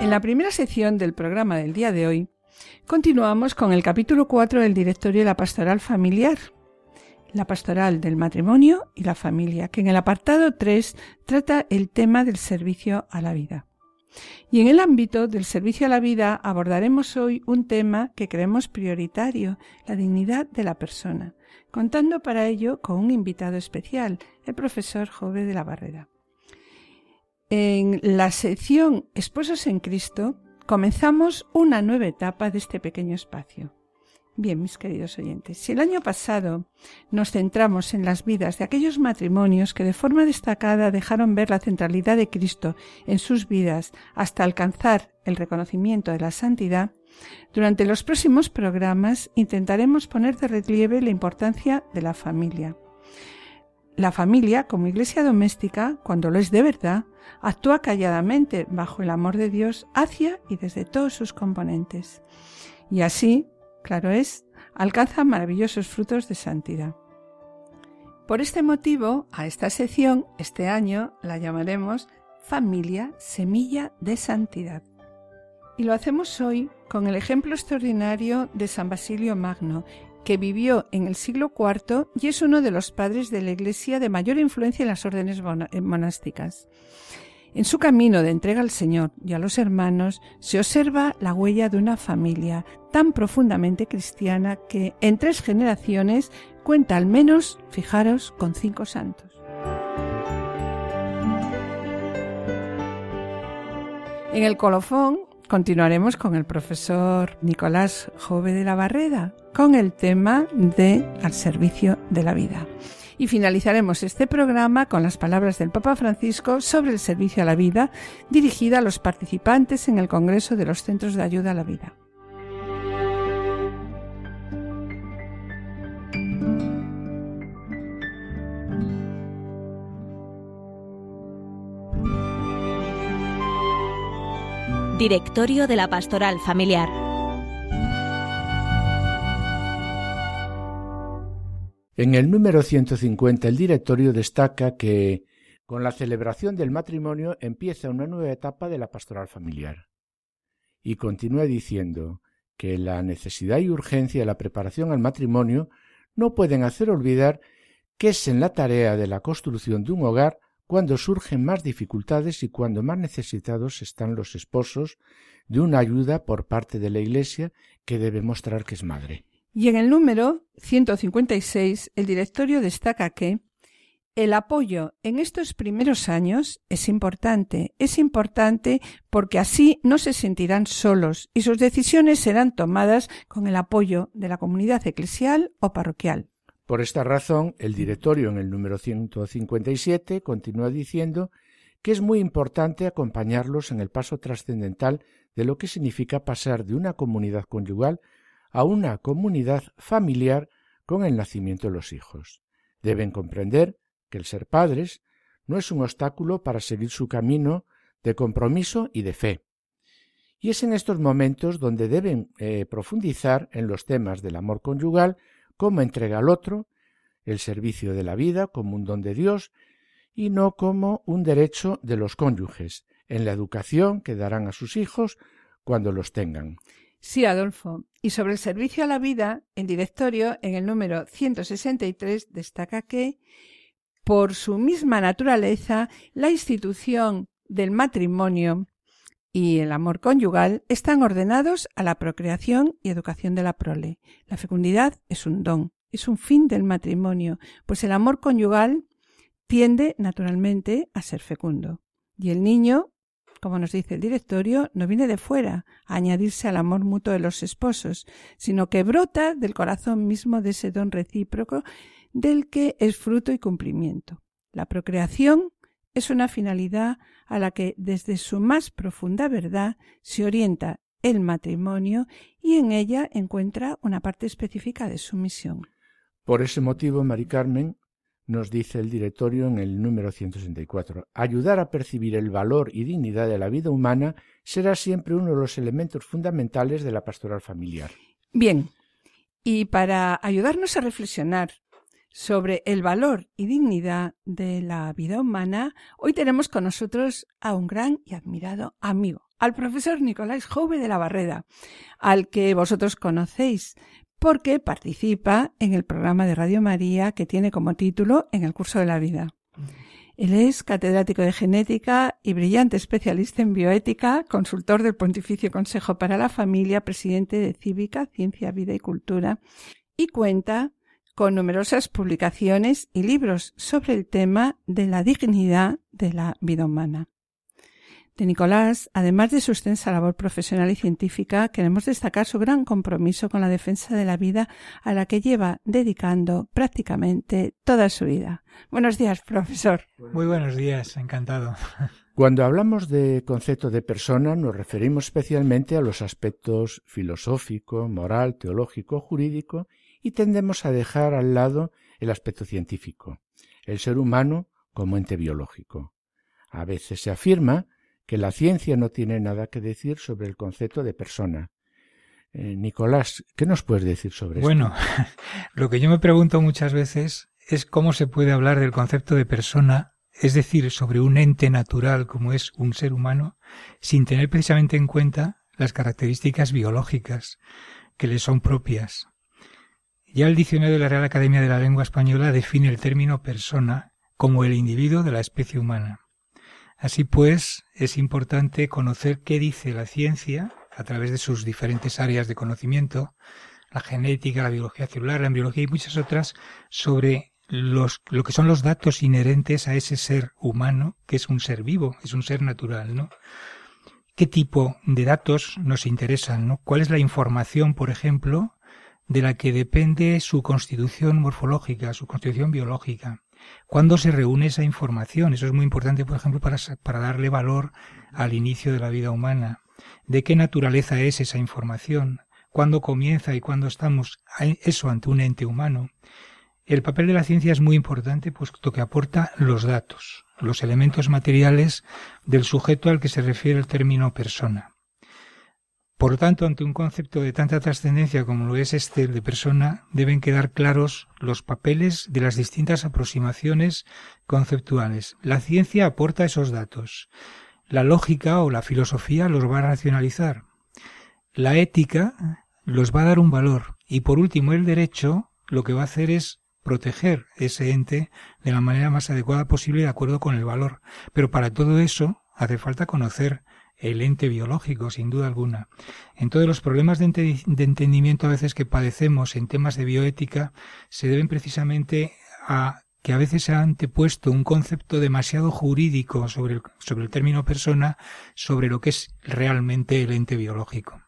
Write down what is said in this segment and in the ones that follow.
En la primera sección del programa del día de hoy, continuamos con el capítulo 4 del directorio de la pastoral familiar, la pastoral del matrimonio y la familia, que en el apartado 3 trata el tema del servicio a la vida. Y en el ámbito del servicio a la vida abordaremos hoy un tema que creemos prioritario, la dignidad de la persona, contando para ello con un invitado especial, el profesor Jove de la Barrera. En la sección Esposos en Cristo comenzamos una nueva etapa de este pequeño espacio. Bien, mis queridos oyentes, si el año pasado nos centramos en las vidas de aquellos matrimonios que de forma destacada dejaron ver la centralidad de Cristo en sus vidas hasta alcanzar el reconocimiento de la santidad, durante los próximos programas intentaremos poner de relieve la importancia de la familia. La familia, como iglesia doméstica, cuando lo es de verdad, actúa calladamente bajo el amor de Dios hacia y desde todos sus componentes. Y así, claro es, alcanza maravillosos frutos de santidad. Por este motivo, a esta sección, este año, la llamaremos Familia Semilla de Santidad. Y lo hacemos hoy con el ejemplo extraordinario de San Basilio Magno, que vivió en el siglo IV y es uno de los padres de la Iglesia de mayor influencia en las órdenes eh, monásticas. En su camino de entrega al Señor y a los hermanos se observa la huella de una familia tan profundamente cristiana que en tres generaciones cuenta al menos, fijaros, con cinco santos. En el colofón continuaremos con el profesor Nicolás Jove de la Barreda con el tema de al servicio de la vida. Y finalizaremos este programa con las palabras del Papa Francisco sobre el servicio a la vida dirigida a los participantes en el Congreso de los Centros de Ayuda a la Vida. Directorio de la Pastoral Familiar. En el número 150 el directorio destaca que con la celebración del matrimonio empieza una nueva etapa de la pastoral familiar. Y continúa diciendo que la necesidad y urgencia de la preparación al matrimonio no pueden hacer olvidar que es en la tarea de la construcción de un hogar cuando surgen más dificultades y cuando más necesitados están los esposos de una ayuda por parte de la Iglesia que debe mostrar que es madre. Y en el número 156 el directorio destaca que el apoyo en estos primeros años es importante, es importante porque así no se sentirán solos y sus decisiones serán tomadas con el apoyo de la comunidad eclesial o parroquial. Por esta razón, el directorio en el número 157 continúa diciendo que es muy importante acompañarlos en el paso trascendental de lo que significa pasar de una comunidad conyugal a una comunidad familiar con el nacimiento de los hijos. Deben comprender que el ser padres no es un obstáculo para seguir su camino de compromiso y de fe. Y es en estos momentos donde deben eh, profundizar en los temas del amor conyugal como entrega al otro, el servicio de la vida como un don de Dios y no como un derecho de los cónyuges, en la educación que darán a sus hijos cuando los tengan. Sí, Adolfo. Y sobre el servicio a la vida, el directorio, en el número 163, destaca que, por su misma naturaleza, la institución del matrimonio y el amor conyugal están ordenados a la procreación y educación de la prole. La fecundidad es un don, es un fin del matrimonio, pues el amor conyugal tiende naturalmente a ser fecundo. Y el niño, como nos dice el directorio, no viene de fuera a añadirse al amor mutuo de los esposos, sino que brota del corazón mismo de ese don recíproco del que es fruto y cumplimiento. La procreación es una finalidad a la que desde su más profunda verdad se orienta el matrimonio y en ella encuentra una parte específica de su misión. Por ese motivo, Mari Carmen, nos dice el directorio en el número 164, ayudar a percibir el valor y dignidad de la vida humana será siempre uno de los elementos fundamentales de la pastoral familiar. Bien, y para ayudarnos a reflexionar sobre el valor y dignidad de la vida humana, hoy tenemos con nosotros a un gran y admirado amigo, al profesor Nicolás Jove de la Barreda, al que vosotros conocéis porque participa en el programa de Radio María que tiene como título En el curso de la vida. Él es catedrático de genética y brillante especialista en bioética, consultor del Pontificio Consejo para la Familia, presidente de Cívica, Ciencia, Vida y Cultura, y cuenta con numerosas publicaciones y libros sobre el tema de la dignidad de la vida humana. De Nicolás, además de su extensa labor profesional y científica, queremos destacar su gran compromiso con la defensa de la vida a la que lleva dedicando prácticamente toda su vida. Buenos días, profesor. Muy buenos días, encantado. Cuando hablamos de concepto de persona nos referimos especialmente a los aspectos filosófico, moral, teológico, jurídico y tendemos a dejar al lado el aspecto científico, el ser humano como ente biológico. A veces se afirma que la ciencia no tiene nada que decir sobre el concepto de persona. Eh, Nicolás, ¿qué nos puedes decir sobre bueno, esto? Bueno, lo que yo me pregunto muchas veces es cómo se puede hablar del concepto de persona, es decir, sobre un ente natural como es un ser humano, sin tener precisamente en cuenta las características biológicas que le son propias. Ya el diccionario de la Real Academia de la Lengua Española define el término persona como el individuo de la especie humana. Así pues, es importante conocer qué dice la ciencia a través de sus diferentes áreas de conocimiento, la genética, la biología celular, la embriología y muchas otras, sobre los, lo que son los datos inherentes a ese ser humano, que es un ser vivo, es un ser natural, ¿no? ¿Qué tipo de datos nos interesan, ¿no? ¿Cuál es la información, por ejemplo, de la que depende su constitución morfológica, su constitución biológica. ¿Cuándo se reúne esa información? Eso es muy importante, por ejemplo, para, darle valor al inicio de la vida humana. ¿De qué naturaleza es esa información? ¿Cuándo comienza y cuándo estamos eso ante un ente humano? El papel de la ciencia es muy importante puesto que aporta los datos, los elementos materiales del sujeto al que se refiere el término persona. Por lo tanto, ante un concepto de tanta trascendencia como lo es este de persona, deben quedar claros los papeles de las distintas aproximaciones conceptuales. La ciencia aporta esos datos. La lógica o la filosofía los va a racionalizar. La ética los va a dar un valor. Y por último, el derecho lo que va a hacer es proteger ese ente de la manera más adecuada posible de acuerdo con el valor. Pero para todo eso hace falta conocer el ente biológico, sin duda alguna. En todos los problemas de, entendimiento a veces que padecemos en temas de bioética se deben precisamente a que a veces se ha antepuesto un concepto demasiado jurídico sobre el, sobre el término persona sobre lo que es realmente el ente biológico.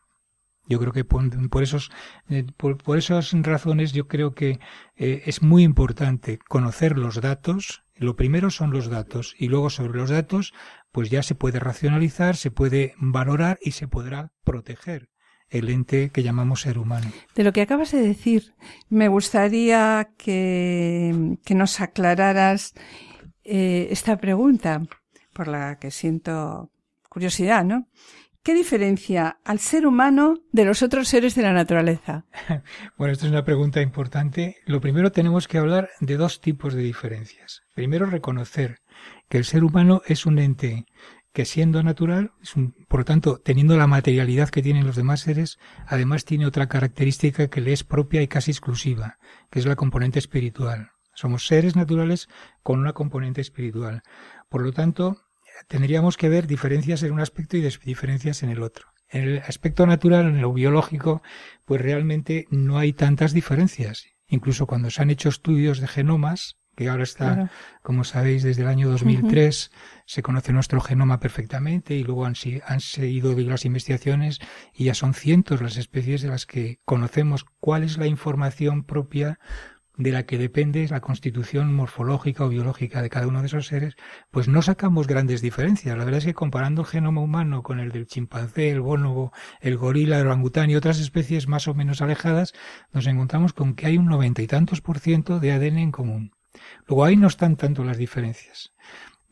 Yo creo que por, esos, eh, por, esas razones yo creo que eh, es muy importante conocer los datos. Lo primero son los datos y luego sobre los datos pues ya se puede racionalizar, se puede valorar y se podrá proteger el ente que llamamos ser humano. De lo que acabas de decir, me gustaría que, que nos aclararas eh, esta pregunta, por la que siento curiosidad, ¿no? ¿Qué diferencia al ser humano de los otros seres de la naturaleza? bueno, esto es una pregunta importante. Lo primero tenemos que hablar de dos tipos de diferencias. Primero, reconocer que el ser humano es un ente que siendo natural, por lo tanto, teniendo la materialidad que tienen los demás seres, además tiene otra característica que le es propia y casi exclusiva, que es la componente espiritual. Somos seres naturales con una componente espiritual. Por lo tanto, tendríamos que ver diferencias en un aspecto y diferencias en el otro. En el aspecto natural, en lo biológico, pues realmente no hay tantas diferencias. Incluso cuando se han hecho estudios de genomas, que ahora está, como sabéis, desde el año 2003 se conoce nuestro genoma perfectamente y luego han, han seguido las investigaciones y ya son cientos las especies de las que conocemos cuál es la información propia de la que depende la constitución morfológica o biológica de cada uno de esos seres, pues no sacamos grandes diferencias. La verdad es que comparando el genoma humano con el del chimpancé, el bonobo, el gorila, el orangután y otras especies más o menos alejadas, nos encontramos con que hay un noventa y tantos por ciento de ADN en común. Luego ahí no están tanto las diferencias.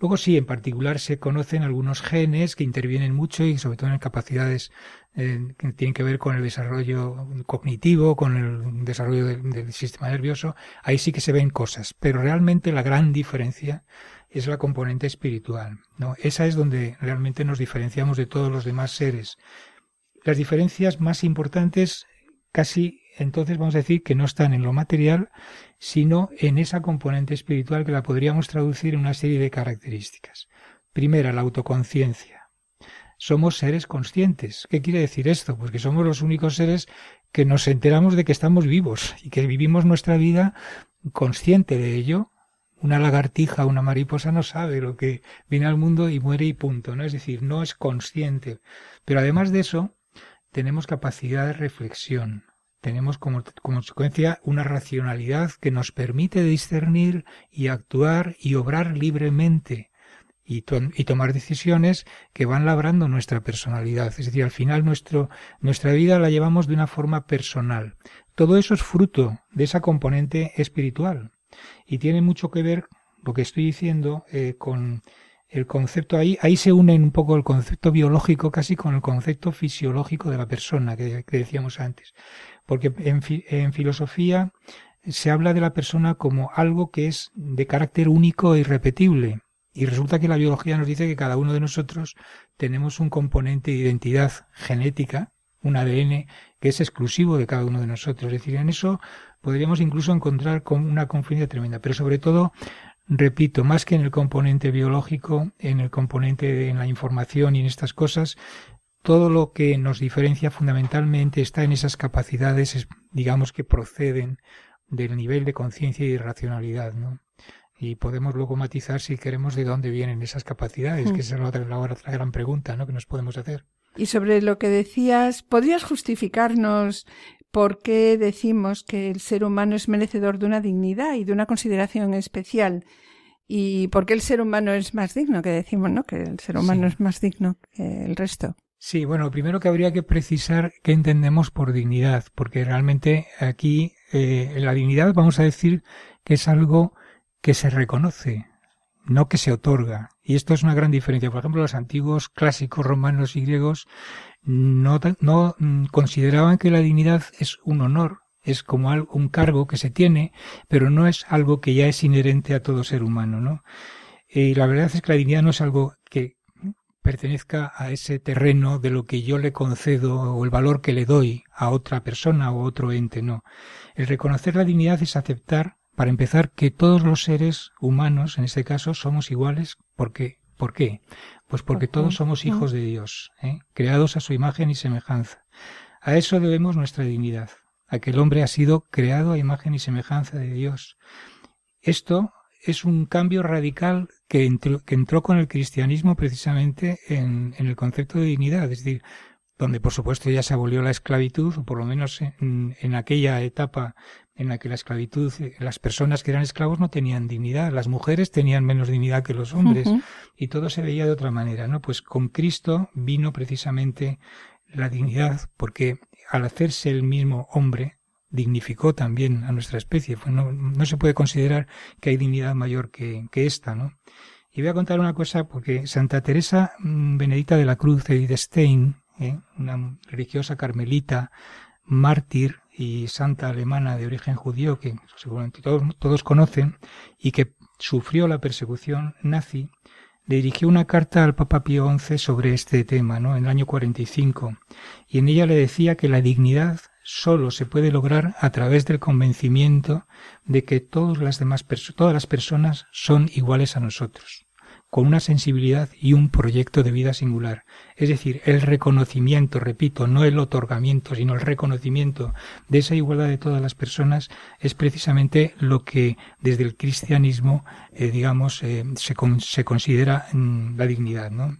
Luego sí, en particular se conocen algunos genes que intervienen mucho y sobre todo en capacidades que tienen que ver con el desarrollo cognitivo, con el desarrollo del, sistema nervioso. Ahí sí que se ven cosas, pero realmente la gran diferencia es la componente espiritual. ¿no? Esa es donde realmente nos diferenciamos de todos los demás seres. Las diferencias más importantes casi entonces vamos a decir que no están en lo material, sino en esa componente espiritual que la podríamos traducir en una serie de características. Primera, la autoconciencia. Somos seres conscientes. ¿Qué quiere decir esto? Pues que somos los únicos seres que nos enteramos de que estamos vivos y que vivimos nuestra vida consciente de ello. Una lagartija, una mariposa no sabe lo que viene al mundo y muere y punto, ¿no? Es decir, no es consciente. Pero además de eso, tenemos capacidad de reflexión, tenemos como, consecuencia una racionalidad que nos permite discernir y actuar y obrar libremente y, tomar decisiones que van labrando nuestra personalidad. Es decir, al final nuestra vida la llevamos de una forma personal. Todo eso es fruto de esa componente espiritual y tiene mucho que ver lo que estoy diciendo eh, con el concepto ahí, ahí se une un poco el concepto biológico casi con el concepto fisiológico de la persona que decíamos antes porque en, filosofía se habla de la persona como algo que es de carácter único e irrepetible. Y resulta que la biología nos dice que cada uno de nosotros tenemos un componente de identidad genética, un ADN, que es exclusivo de cada uno de nosotros. Es decir, en eso podríamos incluso encontrar una confianza tremenda. Pero sobre todo, repito, más que en el componente biológico, en el componente en la información y en estas cosas, todo lo que nos diferencia fundamentalmente está en esas capacidades, digamos, que proceden del nivel de conciencia y de racionalidad, ¿no? Y podemos luego matizar si queremos de dónde vienen esas capacidades, que esa es la otra, la otra gran pregunta, ¿no? Que nos podemos hacer. Y sobre lo que decías, ¿podrías justificarnos por qué decimos que el ser humano es merecedor de una dignidad y de una consideración especial? ¿Y por qué el ser humano es más digno? Que decimos, ¿no? Que el ser humano es más digno que el resto. Sí, bueno, primero que habría que precisar qué entendemos por dignidad, porque realmente aquí eh, la dignidad vamos a decir que es algo que se reconoce, no que se otorga. Y esto es una gran diferencia. Por ejemplo, los antiguos clásicos romanos y griegos no, no mm, consideraban que la dignidad es un honor, es como un cargo que se tiene, pero no es algo que ya es inherente a todo ser humano, ¿no? Y la verdad es que la dignidad no es algo que pertenezca a ese terreno de lo que yo le concedo o el valor que le doy a otra persona o otro ente, no. El reconocer la dignidad es aceptar, para empezar, que todos los seres humanos, en este caso, somos iguales porque ¿Por qué? Pues porque todos somos hijos de Dios, ¿eh? creados a su imagen y semejanza. A eso debemos nuestra dignidad, a que el hombre ha sido creado a imagen y semejanza de Dios. Esto es un cambio radical que entró, que entró con el cristianismo precisamente en, el concepto de dignidad, es decir, donde por supuesto ya se abolió la esclavitud, o por lo menos en, aquella etapa en la que la esclavitud, las personas que eran esclavos no tenían dignidad, las mujeres tenían menos dignidad que los hombres, y todo se veía de otra manera, ¿no? Pues con Cristo vino precisamente la dignidad, porque al hacerse el mismo hombre, dignificó también a nuestra especie. No, no, se puede considerar que hay dignidad mayor que, que, esta, ¿no? Y voy a contar una cosa porque Santa Teresa mm, Benedita de la Cruz de Stein, ¿eh? una religiosa carmelita, mártir y santa alemana de origen judío que seguramente todos, todos conocen y que sufrió la persecución nazi, le dirigió una carta al Papa Pío XI sobre este tema, ¿no? En el año 45, y en ella le decía que la dignidad solo se puede lograr a través del convencimiento de que todas las demás todas las personas son iguales a nosotros, con una sensibilidad y un proyecto de vida singular. Es decir, el reconocimiento, repito, no el otorgamiento, sino el reconocimiento de esa igualdad de todas las personas es precisamente lo que desde el cristianismo, eh, digamos, eh, se, considera mm, la dignidad, ¿no?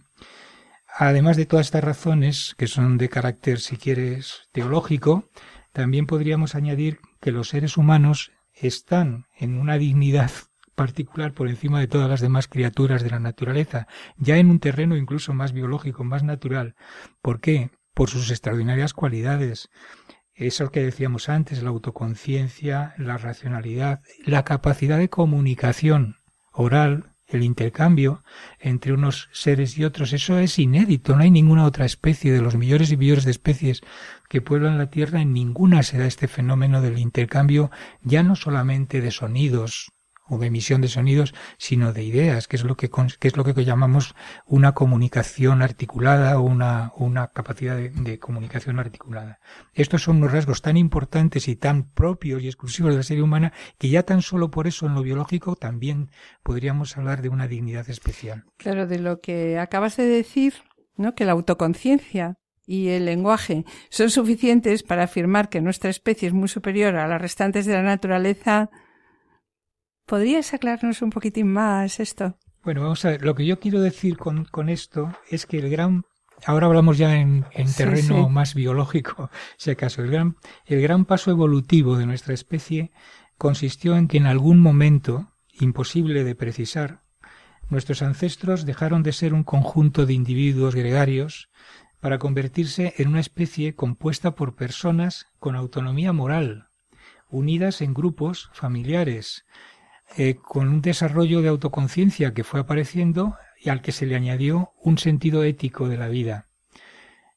Además de todas estas razones, que son de carácter, si quieres, teológico, también podríamos añadir que los seres humanos están en una dignidad particular por encima de todas las demás criaturas de la naturaleza, ya en un terreno incluso más biológico, más natural. ¿Por qué? Por sus extraordinarias cualidades. Eso que decíamos antes, la autoconciencia, la racionalidad, la capacidad de comunicación oral, el intercambio entre unos seres y otros, eso es inédito. No hay ninguna otra especie de los millones y millones de especies que pueblan la Tierra, en ninguna se da este fenómeno del intercambio, ya no solamente de sonidos, o de emisión de sonidos, sino de ideas, que es lo que, es lo que llamamos una comunicación articulada o una, una capacidad de, de, comunicación articulada. Estos son unos rasgos tan importantes y tan propios y exclusivos de la serie humana que ya tan solo por eso en lo biológico también podríamos hablar de una dignidad especial. Claro, de lo que acabas de decir, ¿no? que la autoconciencia y el lenguaje son suficientes para afirmar que nuestra especie es muy superior a las restantes de la naturaleza ¿Podrías aclararnos un poquitín más esto? Bueno, vamos a ver, lo que yo quiero decir con, con esto es que el gran ahora hablamos ya en, en terreno sí, sí. más biológico, si acaso. El gran, el gran paso evolutivo de nuestra especie consistió en que en algún momento, imposible de precisar, nuestros ancestros dejaron de ser un conjunto de individuos gregarios para convertirse en una especie compuesta por personas con autonomía moral, unidas en grupos familiares, eh, con un desarrollo de autoconciencia que fue apareciendo y al que se le añadió un sentido ético de la vida.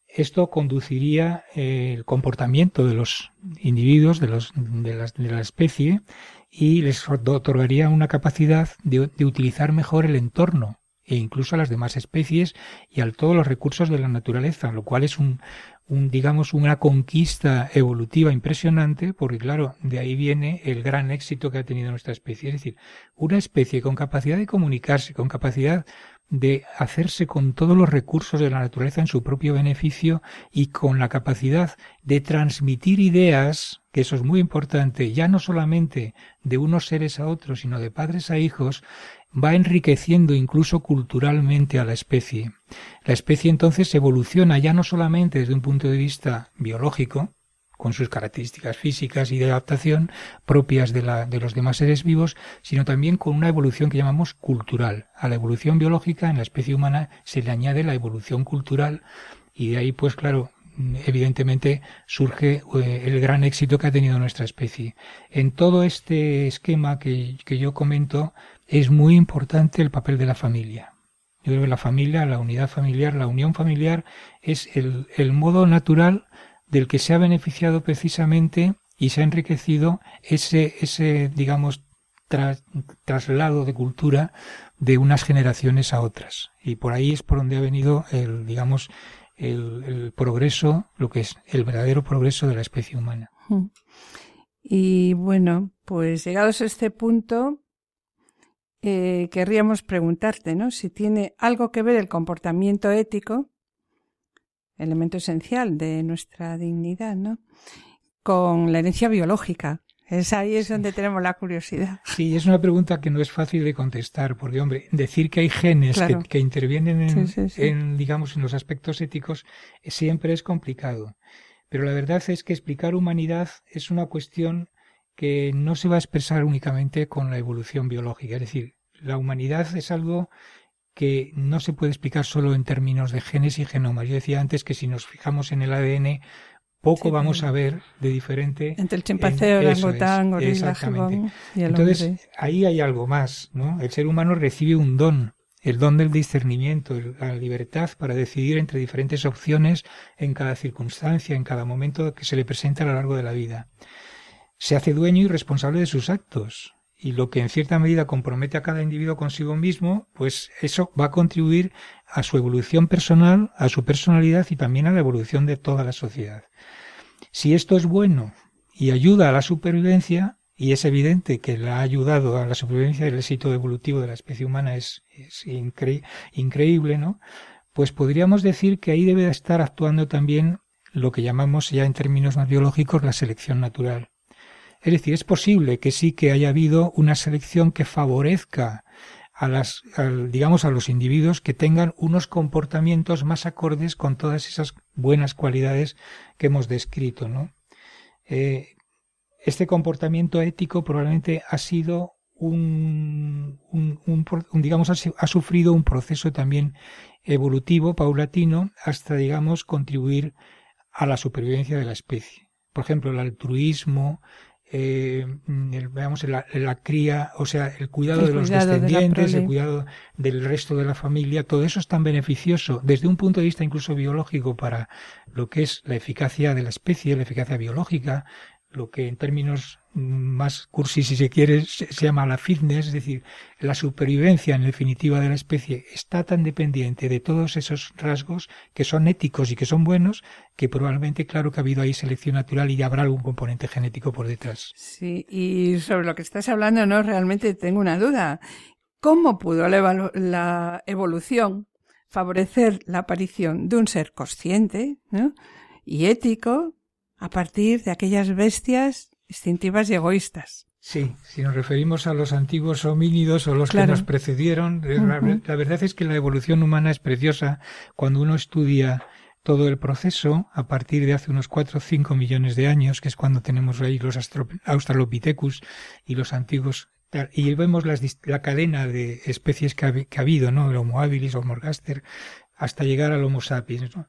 Esto conduciría eh, el comportamiento de los individuos, de, los, de, la especie, y les otorgaría una capacidad de utilizar mejor el entorno e incluso a las demás especies y a todos los recursos de la naturaleza, lo cual es un, un, digamos, una conquista evolutiva impresionante, porque claro, de ahí viene el gran éxito que ha tenido nuestra especie. Es decir, una especie con capacidad de comunicarse, con capacidad de hacerse con todos los recursos de la naturaleza en su propio beneficio y con la capacidad de transmitir ideas, que eso es muy importante, ya no solamente de unos seres a otros, sino de padres a hijos, va enriqueciendo incluso culturalmente a la especie. La especie entonces evoluciona ya no solamente desde un punto de vista biológico, con sus características físicas y de adaptación propias de, los demás seres vivos, sino también con una evolución que llamamos cultural. A la evolución biológica en la especie humana se le añade la evolución cultural y de ahí pues claro, evidentemente surge eh, el gran éxito que ha tenido nuestra especie. En todo este esquema que, que yo comento es muy importante el papel de la familia. Yo creo que la familia, la unidad familiar, la unión familiar es el, modo natural del que se ha beneficiado precisamente y se ha enriquecido ese, ese digamos, tras, traslado de cultura de unas generaciones a otras. Y por ahí es por donde ha venido el, digamos, el progreso, lo que es el verdadero progreso de la especie humana. Y bueno, pues llegados a este punto, eh, querríamos preguntarte, ¿no? Si tiene algo que ver el comportamiento ético elemento esencial de nuestra dignidad, ¿no? Con la herencia biológica. Es ahí es donde tenemos la curiosidad. Sí, es una pregunta que no es fácil de contestar, porque, hombre, decir que hay genes claro. que, que, intervienen en, sí, sí, sí. en, digamos, en los aspectos éticos siempre es complicado. Pero la verdad es que explicar humanidad es una cuestión que no se va a expresar únicamente con la evolución biológica. Es decir, la humanidad es algo que no se puede explicar solo en términos de genes y genomas. Yo decía antes que si nos fijamos en el ADN, poco sí, vamos a ver de diferente. Entre el chimpancé, el orangután, gorila, Exactamente. Y el Entonces, hombre. ahí hay algo más, ¿no? El ser humano recibe un don, el don del discernimiento, la libertad para decidir entre diferentes opciones en cada circunstancia, en cada momento que se le presenta a lo largo de la vida. Se hace dueño y responsable de sus actos, y lo que en cierta medida compromete a cada individuo consigo mismo, pues eso va a contribuir a su evolución personal, a su personalidad y también a la evolución de toda la sociedad. Si esto es bueno y ayuda a la supervivencia, y es evidente que la ha ayudado a la supervivencia del éxito evolutivo de la especie humana es, es incre increíble, ¿no? Pues podríamos decir que ahí debe estar actuando también lo que llamamos ya en términos más biológicos la selección natural. Es decir, es posible que sí que haya habido una selección que favorezca a las, digamos, a los individuos que tengan unos comportamientos más acordes con todas esas buenas cualidades que hemos descrito, ¿no? Eh, este comportamiento ético probablemente ha sido un, digamos, ha, sufrido un proceso también evolutivo, paulatino, hasta, digamos, contribuir a la supervivencia de la especie. Por ejemplo, el altruismo, eh, veamos, la, cría, o sea, el cuidado de los descendientes, el cuidado del resto de la familia, todo eso es tan beneficioso desde un punto de vista incluso biológico para lo que es la eficacia de la especie, la eficacia biológica, lo que en términos más cursi, si se quiere, se, llama la fitness, es decir, la supervivencia en definitiva de la especie está tan dependiente de todos esos rasgos que son éticos y que son buenos, que probablemente, claro que ha habido ahí selección natural y habrá algún componente genético por detrás. Sí, y sobre lo que estás hablando, no, realmente tengo una duda. ¿Cómo pudo la, la evolución favorecer la aparición de un ser consciente y ético a partir de aquellas bestias instintivas y egoístas. Sí, si nos referimos a los antiguos homínidos o los que nos precedieron, eh, la, verdad es que la evolución humana es preciosa cuando uno estudia todo el proceso a partir de hace unos 4 o 5 millones de años, que es cuando tenemos ahí los Australopithecus y los antiguos y vemos la cadena de especies que ha, habido, ¿no? El Homo habilis, Homo ergaster, hasta llegar al Homo sapiens, ¿no?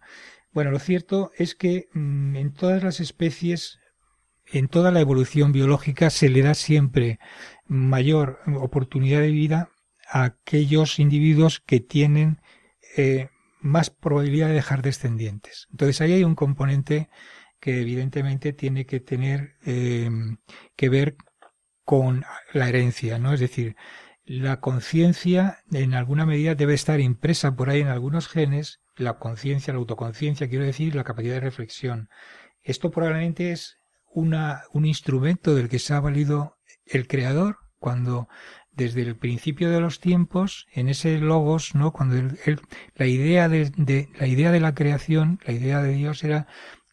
Bueno, lo cierto es que mm, en todas las especies, en toda la evolución biológica, se le da siempre mayor oportunidad de vida a aquellos individuos que tienen eh, más probabilidad de dejar descendientes. Entonces ahí hay un componente que evidentemente tiene que tener eh, que ver con la herencia, ¿no? Es decir, la conciencia en alguna medida debe estar impresa por ahí en algunos genes la conciencia, la autoconciencia, quiero decir, la capacidad de reflexión. Esto probablemente es una, un instrumento del que se ha valido el creador cuando desde el principio de los tiempos, en ese logos, ¿no? Cuando la idea de, de, la idea de la creación, la idea de Dios era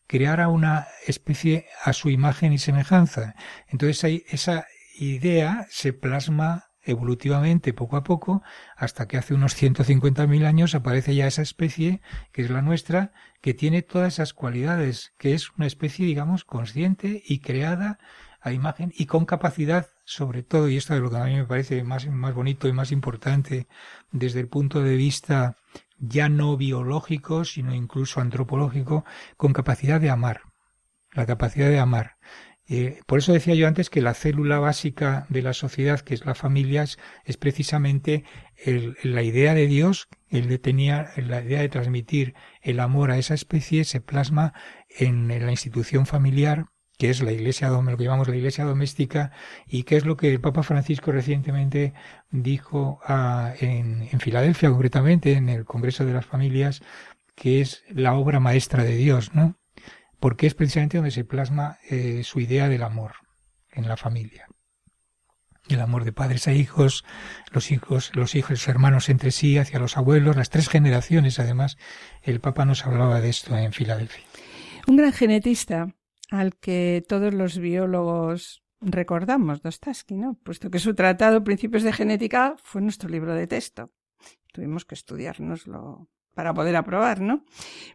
crear a una especie a su imagen y semejanza. Entonces ahí, esa idea se plasma evolutivamente poco a poco hasta que hace unos 150.000 años aparece ya esa especie que es la nuestra que tiene todas esas cualidades que es una especie digamos consciente y creada a imagen y con capacidad sobre todo y esto es lo que a mí me parece más, más bonito y más importante desde el punto de vista ya no biológico sino incluso antropológico con capacidad de amar la capacidad de amar eh, por eso decía yo antes que la célula básica de la sociedad, que es la familia, es, precisamente la idea de Dios, él de tenía la idea de transmitir el amor a esa especie, se plasma en, la institución familiar, que es la iglesia, lo que llamamos la iglesia doméstica, y que es lo que el Papa Francisco recientemente dijo en, en Filadelfia, concretamente, en el Congreso de las Familias, que es la obra maestra de Dios, ¿no? Porque es precisamente donde se plasma eh, su idea del amor en la familia. El amor de padres a hijos, los hijos, los hijos, hermanos entre sí, hacia los abuelos, las tres generaciones, además, el Papa nos hablaba de esto en Filadelfia. Un gran genetista al que todos los biólogos recordamos, Dostoevsky, ¿no? Puesto que su tratado Principios de Genética fue nuestro libro de texto. Tuvimos que estudiárnoslo para poder aprobar, ¿no?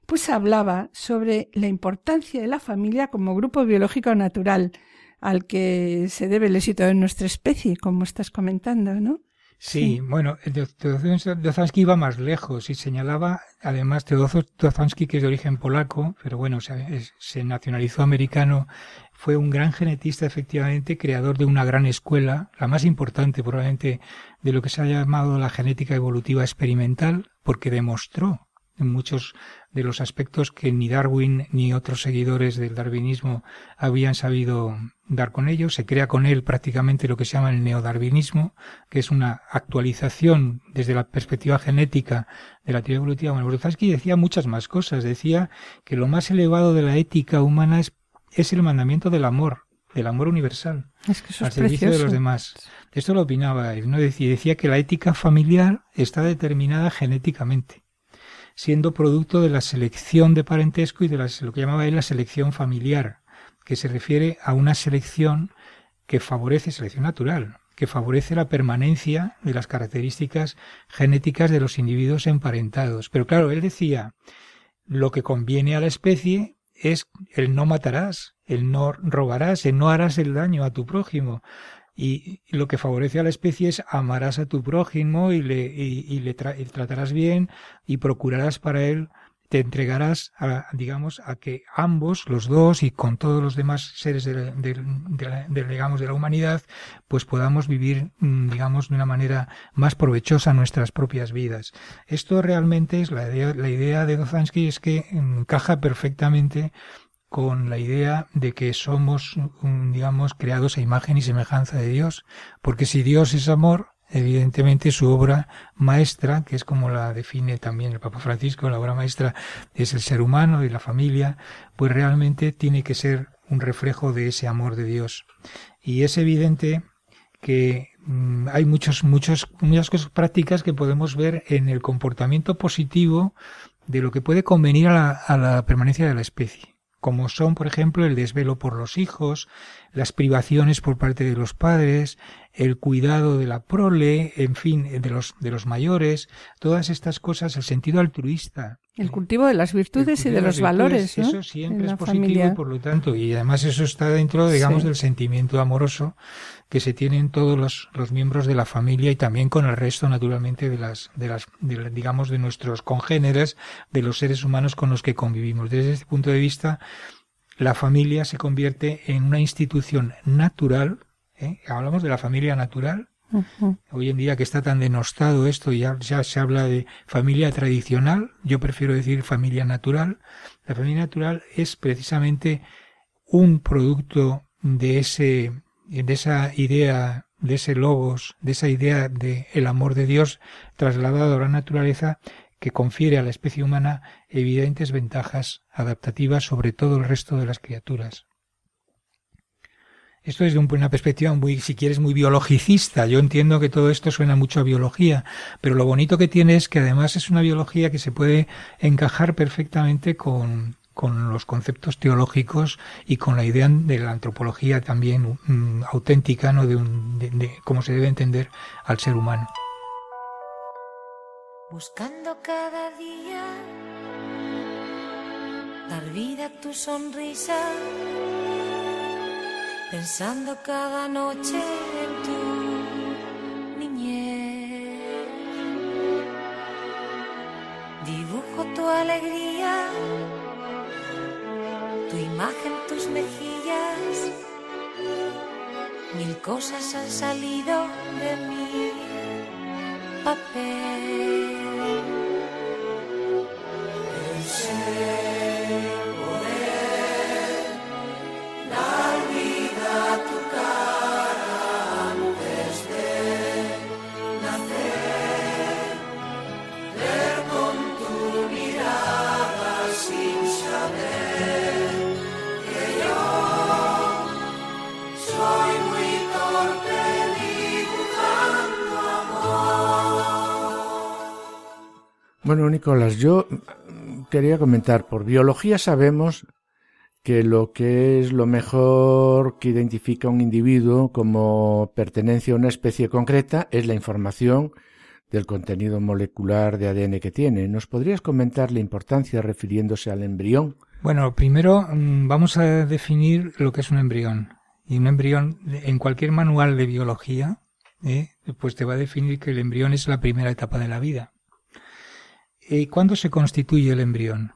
Pues hablaba sobre la importancia de la familia como grupo biológico natural al que se debe el éxito de nuestra especie, como estás comentando, ¿no? Sí, bueno, Teodozansky iba más lejos y señalaba, además, Teodozansky, que es de origen polaco, pero bueno, se, se nacionalizó americano, fue un gran genetista, efectivamente, creador de una gran escuela, la más importante probablemente de lo que se ha llamado la genética evolutiva experimental, porque demostró en muchos de los aspectos que ni Darwin ni otros seguidores del darwinismo habían sabido dar con ello. Se crea con él prácticamente lo que se llama el neodarwinismo, que es una actualización desde la perspectiva genética de la teoría evolutiva. Bueno, Brzezinski decía muchas más cosas. Decía que lo más elevado de la ética humana es, es el mandamiento del amor, del amor universal, es que al servicio de los demás. Esto lo opinaba él, ¿no? Decía, decía que la ética familiar está determinada genéticamente, siendo producto de la selección de parentesco y de lo que llamaba él la selección familiar, que se refiere a una selección que favorece, selección natural, que favorece la permanencia de las características genéticas de los individuos emparentados. Pero claro, él decía, lo que conviene a la especie es el no matarás, el no robarás, el no harás el daño a tu prójimo. Y lo que favorece a la especie es amarás a tu prójimo y le, y, le tratarás bien y procurarás para él te entregarás a, digamos, a que ambos, los dos y con todos los demás seres de, digamos, de la humanidad, pues podamos vivir, mm, digamos, de una manera más provechosa nuestras propias vidas. Esto realmente es la idea, la idea de Dozansky es que encaja perfectamente con la idea de que somos, mm, digamos, creados a imagen y semejanza de Dios, porque si Dios es amor, evidentemente su obra maestra, que es como la define también el Papa Francisco, la obra maestra es el ser humano y la familia, pues realmente tiene que ser un reflejo de ese amor de Dios. Y es evidente que mm, hay muchos, muchos, muchas cosas prácticas que podemos ver en el comportamiento positivo de lo que puede convenir a la, a la permanencia de la especie como son, por ejemplo, el desvelo por los hijos, las privaciones por parte de los padres, el cuidado de la prole, en fin, de los, de los mayores, todas estas cosas, el sentido altruista. El cultivo de las virtudes y de, los valores. Eso siempre es positivo y por lo tanto, y además eso está dentro, digamos, del sentimiento amoroso que se tienen todos los, los, miembros de la familia y también con el resto, naturalmente, de las, de las, digamos, de nuestros congéneres, de los seres humanos con los que convivimos. Desde este punto de vista, la familia se convierte en una institución natural, ¿eh? hablamos de la familia natural, Hoy en día que está tan denostado esto, ya, ya se habla de familia tradicional, yo prefiero decir familia natural. La familia natural es precisamente un producto de ese, de esa idea, de ese logos, de esa idea de el amor de Dios trasladado a la naturaleza que confiere a la especie humana evidentes ventajas adaptativas sobre todo el resto de las criaturas. Esto es de una perspectiva muy, si quieres, muy biologicista. Yo entiendo que todo esto suena mucho a biología, pero lo bonito que tiene es que además es una biología que se puede encajar perfectamente con, con los conceptos teológicos y con la idea de la antropología también mm, auténtica, ¿no? De, de cómo se debe entender al ser humano. Buscando cada día dar vida a tu sonrisa pensando cada noche en tu niñez. Dibujo tu alegría, tu imagen, tus mejillas. Mil cosas han salido de mi papel. Bueno, Nicolás, yo quería comentar, por biología sabemos que lo que es lo mejor que identifica a un individuo como pertenencia a una especie concreta es la información del contenido molecular de ADN que tiene. ¿Nos podrías comentar la importancia refiriéndose al embrión? Bueno, primero mm, vamos a definir lo que es un embrión. Y un embrión, en cualquier manual de biología, ¿eh? pues te va a definir que el embrión es la primera etapa de la vida. ¿Y cuándo se constituye el embrión?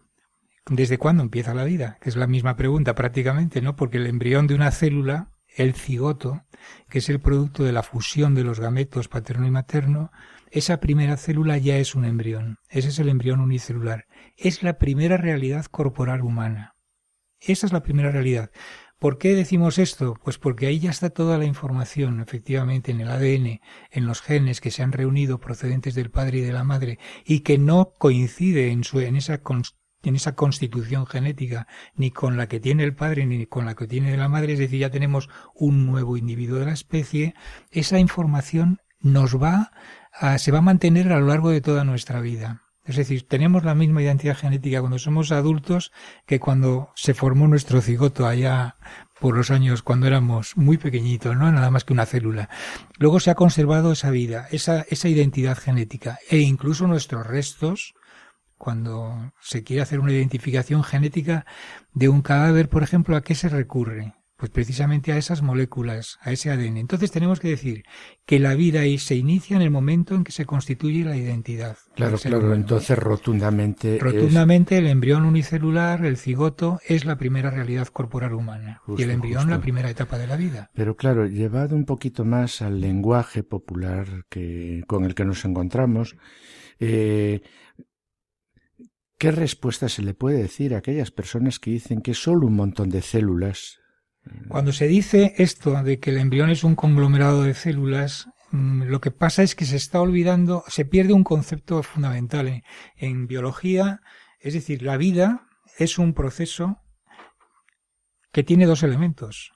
¿Desde cuándo empieza la vida? Que es la misma pregunta prácticamente, ¿no? Porque el embrión de una célula, el cigoto, que es el producto de la fusión de los gametos paterno y materno, esa primera célula ya es un embrión. Ese es el embrión unicelular. Es la primera realidad corporal humana. Esa es la primera realidad. ¿Por qué decimos esto? Pues porque ahí ya está toda la información, efectivamente, en el ADN, en los genes que se han reunido procedentes del padre y de la madre y que no coincide en, su, en, esa, en esa constitución genética ni con la que tiene el padre ni con la que tiene la madre, es decir, ya tenemos un nuevo individuo de la especie, esa información nos va a, se va a mantener a lo largo de toda nuestra vida. Es decir, tenemos la misma identidad genética cuando somos adultos que cuando se formó nuestro cigoto allá por los años cuando éramos muy pequeñitos, ¿no? Nada más que una célula. Luego se ha conservado esa vida, esa, esa identidad genética e incluso nuestros restos cuando se quiere hacer una identificación genética de un cadáver, por ejemplo, ¿a qué se recurre? Pues precisamente a esas moléculas, a ese ADN. Entonces tenemos que decir que la vida ahí se inicia en el momento en que se constituye la identidad. Claro, claro, entonces rotundamente. Rotundamente el embrión unicelular, el cigoto, es la primera realidad corporal humana. y el embrión la primera etapa de la vida. Pero claro, llevado un poquito más al lenguaje popular que, con el que nos encontramos, eh, ¿qué respuesta se le puede decir a aquellas personas que dicen que solo un montón de células cuando se dice esto de que el embrión es un conglomerado de células, mm, lo que pasa es que se está olvidando, se pierde un concepto fundamental en, biología, es decir, la vida es un proceso que tiene dos elementos,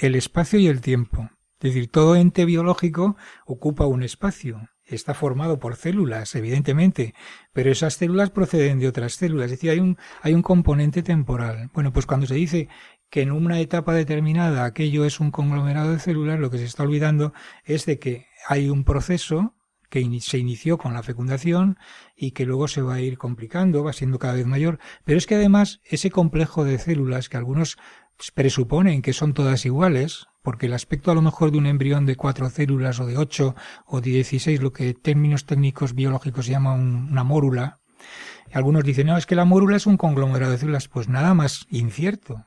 el espacio y el tiempo. Es decir, todo ente biológico ocupa un espacio, está formado por células, evidentemente, pero esas células proceden de otras células, es decir, hay un, hay un componente temporal. Bueno, pues cuando se dice que en una etapa determinada aquello es un conglomerado de células, lo que se está olvidando es de que hay un proceso que se inició con la fecundación y que luego se va a ir complicando, va siendo cada vez mayor, pero es que además ese complejo de células que algunos presuponen que son todas iguales, porque el aspecto a lo mejor de un embrión de cuatro células o de ocho o de dieciséis, lo que en términos técnicos biológicos se llama una mórula, algunos dicen, no, es que la mórula es un conglomerado de células, pues nada más incierto.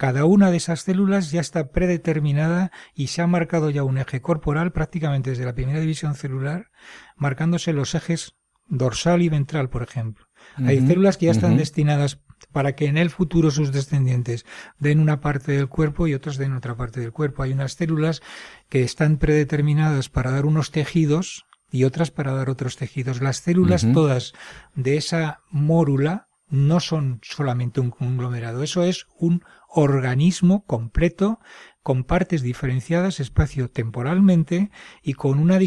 Cada una de esas células ya está predeterminada y se ha marcado ya un eje corporal prácticamente desde la primera división celular, marcándose los ejes dorsal y ventral, por ejemplo. Hay células que ya están destinadas para que en el futuro sus descendientes den una parte del cuerpo y otros den otra parte del cuerpo. Hay unas células que están predeterminadas para dar unos tejidos y otras para dar otros tejidos. Las células todas de esa mórula no son solamente un conglomerado, eso es un organismo completo con partes diferenciadas espacio-temporalmente y con una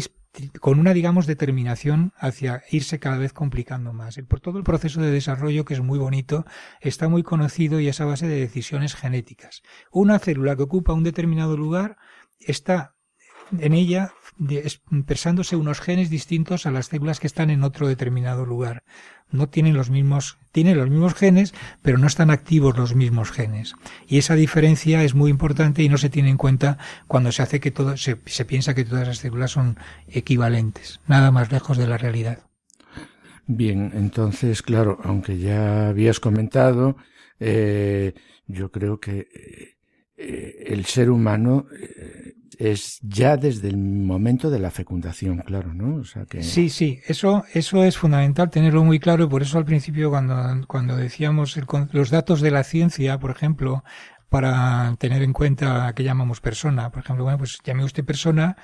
con una, digamos, determinación hacia irse cada vez complicando más. Por todo el proceso de desarrollo, que es muy bonito, está muy conocido y es a base de decisiones genéticas. Una célula que ocupa un determinado lugar está en ella expresándose unos genes distintos a las células que están en otro determinado lugar no tienen los mismos, tienen los mismos genes, pero no están activos los mismos genes. Y esa diferencia es muy importante y no se tiene en cuenta cuando se hace que todo, se, piensa que todas las células son equivalentes, nada más lejos de la realidad. Bien, entonces, claro, aunque ya habías comentado, eh, yo creo que eh, el ser humano eh, es ya desde el momento de la fecundación, claro, ¿no? O sea que... Sí, sí, eso, eso es fundamental tenerlo muy claro y por eso al principio cuando, cuando decíamos los datos de la ciencia, por ejemplo, para tener en cuenta a qué llamamos persona, por ejemplo, bueno, pues llame usted persona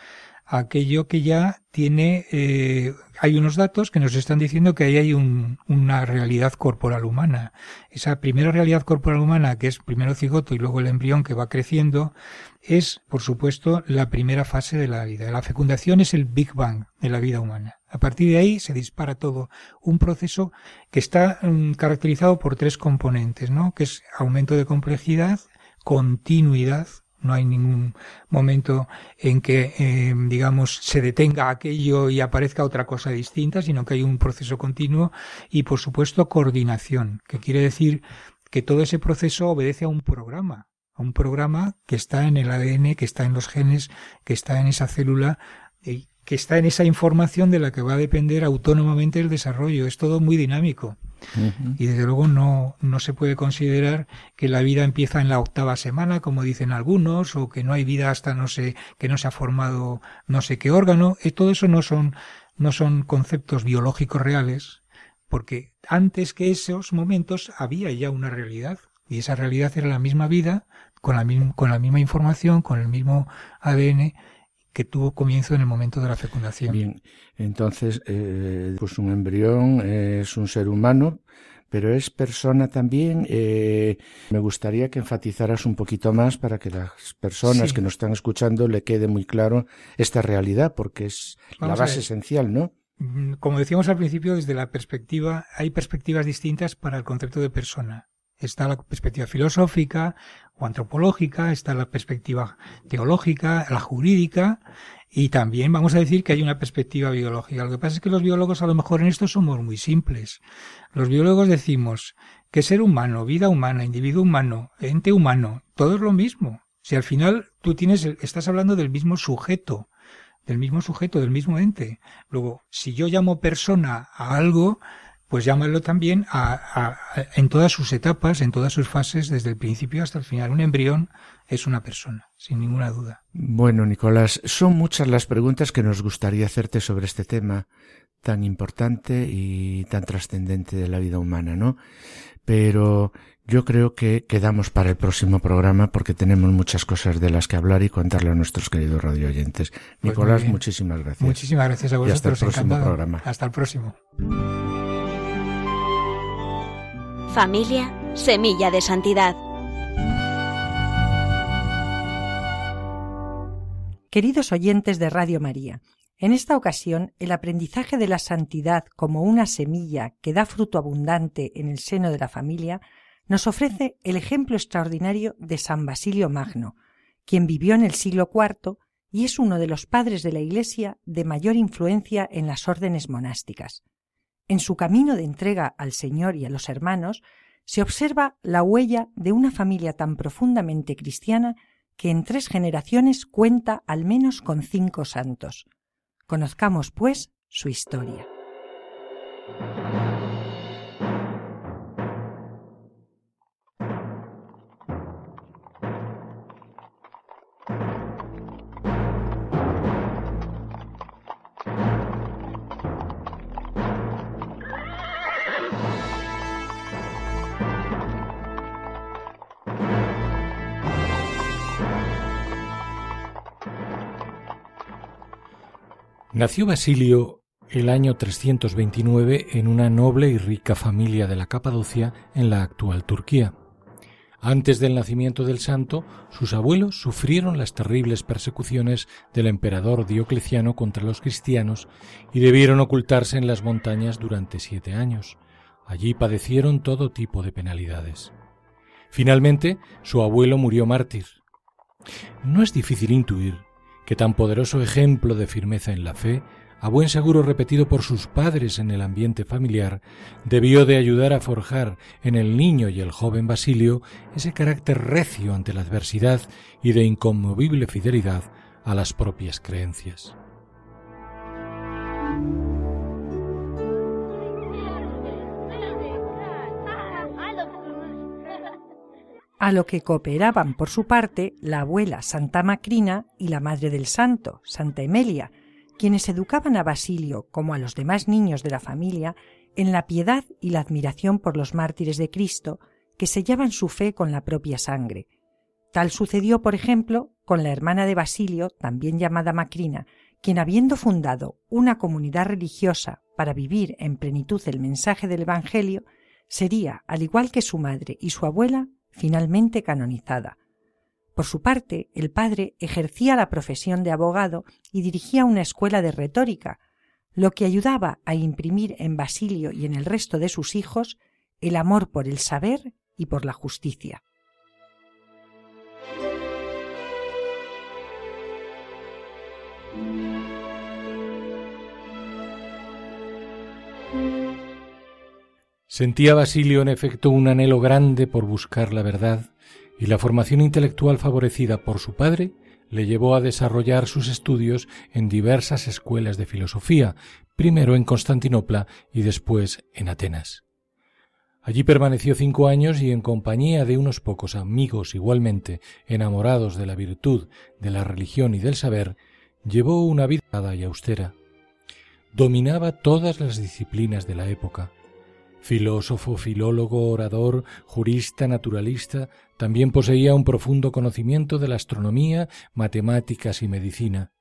aquello que ya tiene, eh, hay unos datos que nos están diciendo que ahí hay un, una realidad corporal humana. Esa primera realidad corporal humana, que es primero cigoto y luego el embrión que va creciendo, es, por supuesto, la primera fase de la vida. La fecundación es el Big Bang de la vida humana. A partir de ahí se dispara todo. Un proceso que está mm, caracterizado por tres componentes, ¿no? Que es aumento de complejidad, continuidad no hay ningún momento en que, eh, digamos, se detenga aquello y aparezca otra cosa distinta, sino que hay un proceso continuo y, por supuesto, coordinación, que quiere decir que todo ese proceso obedece a un programa, a un programa que está en el ADN, que está en los genes, que está en esa célula, que está en esa información de la que va a depender autónomamente el desarrollo. Es todo muy dinámico. Y desde luego no, no se puede considerar que la vida empieza en la octava semana, como dicen algunos, o que no hay vida hasta no sé, que no se ha formado no sé qué órgano. Y eh, todo eso no son, no son conceptos biológicos reales, porque antes que esos momentos había ya una realidad. Y esa realidad era la misma vida, con la, con la misma información, con el mismo ADN, que tuvo comienzo en el momento de la fecundación. Bien, entonces, eh, pues un embrión es un ser humano, pero es persona también. Eh, me gustaría que enfatizaras un poquito más para que las personas que nos están escuchando le quede muy claro esta realidad, porque es la base esencial, ¿no? Mm, como decíamos al principio, desde la perspectiva, hay perspectivas distintas para el concepto de persona. Está la perspectiva filosófica o antropológica, está la perspectiva teológica, la jurídica, y también vamos a decir que hay una perspectiva biológica. Lo que pasa es que los biólogos a lo mejor en esto somos muy simples. Los biólogos decimos que ser humano, vida humana, individuo humano, ente humano, todo es lo mismo. Si al final tú tienes, estás hablando del mismo sujeto, del mismo sujeto, del mismo ente. Luego, si yo llamo persona a algo, pues llámalo también a, en todas sus etapas, en todas sus fases, desde el principio hasta el final. Un embrión es una persona, sin ninguna duda. Bueno, Nicolás, son muchas las preguntas que nos gustaría hacerte sobre este tema tan importante y tan trascendente de la vida humana, ¿no? Pero yo creo que quedamos para el próximo programa porque tenemos muchas cosas de las que hablar y contarle a nuestros queridos radioyentes. Pues Nicolás, muchísimas gracias. Muchísimas gracias a vosotros. hasta el próximo programa. Hasta el próximo. Familia, semilla de santidad. Queridos oyentes de Radio María, en esta ocasión el aprendizaje de la santidad como una semilla que da fruto abundante en el seno de la familia nos ofrece el ejemplo extraordinario de San Basilio Magno, quien vivió en el siglo IV y es uno de los padres de la Iglesia de mayor influencia en las órdenes monásticas. En su camino de entrega al Señor y a los hermanos se observa la huella de una familia tan profundamente cristiana que en tres generaciones cuenta al menos con cinco santos. Conozcamos, pues, su historia. Nació Basilio el año 329 en una noble y rica familia de la Capadocia en la actual Turquía. Antes del nacimiento del santo, sus abuelos sufrieron las terribles persecuciones del emperador Diocleciano contra los cristianos y debieron ocultarse en las montañas durante siete años. Allí padecieron todo tipo de penalidades. Finalmente, su abuelo murió mártir. No es difícil intuir que tan poderoso ejemplo de firmeza en la fe, a buen seguro repetido por sus padres en el ambiente familiar, debió de ayudar a forjar en el niño y el joven Basilio ese carácter recio ante la adversidad y de inconmovible fidelidad a las propias creencias. A lo que cooperaban por su parte la abuela Santa Macrina y la madre del santo, Santa Emelia, quienes educaban a Basilio como a los demás niños de la familia en la piedad y la admiración por los mártires de Cristo que sellaban su fe con la propia sangre. Tal sucedió, por ejemplo, con la hermana de Basilio, también llamada Macrina, quien habiendo fundado una comunidad religiosa para vivir en plenitud el mensaje del Evangelio, sería, al igual que su madre y su abuela, finalmente canonizada. Por su parte, el padre ejercía la profesión de abogado y dirigía una escuela de retórica, lo que ayudaba a imprimir en Basilio y en el resto de sus hijos el amor por el saber y por la justicia. Sentía Basilio en efecto un anhelo grande por buscar la verdad, y la formación intelectual favorecida por su padre le llevó a desarrollar sus estudios en diversas escuelas de filosofía, primero en Constantinopla y después en Atenas. Allí permaneció cinco años y en compañía de unos pocos amigos igualmente enamorados de la virtud, de la religión y del saber, llevó una vida y austera. Dominaba todas las disciplinas de la época, Filósofo, filólogo, orador, jurista, naturalista, también poseía un profundo conocimiento de la astronomía, matemáticas y medicina.